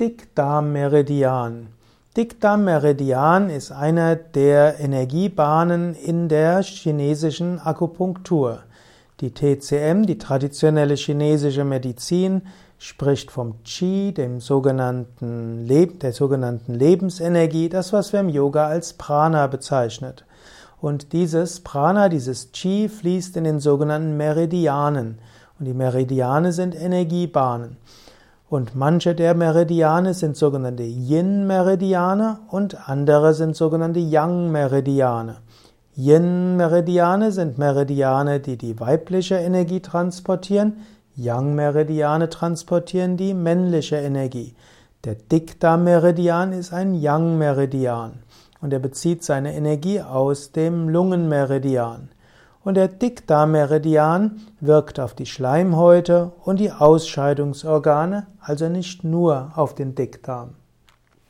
Dickdarmmeridian. Dickdarmmeridian ist einer der Energiebahnen in der chinesischen Akupunktur. Die TCM, die traditionelle chinesische Medizin, spricht vom Qi, dem sogenannten Leb der sogenannten Lebensenergie, das was wir im Yoga als Prana bezeichnet. Und dieses Prana, dieses Qi fließt in den sogenannten Meridianen. Und die Meridiane sind Energiebahnen. Und manche der Meridiane sind sogenannte Yin-Meridiane und andere sind sogenannte Yang-Meridiane. Yin-Meridiane sind Meridiane, die die weibliche Energie transportieren. Yang-Meridiane transportieren die männliche Energie. Der Dickdarm-Meridian ist ein Yang-Meridian und er bezieht seine Energie aus dem Lungenmeridian. Und der Dickdarmmeridian wirkt auf die Schleimhäute und die Ausscheidungsorgane, also nicht nur auf den Dickdarm.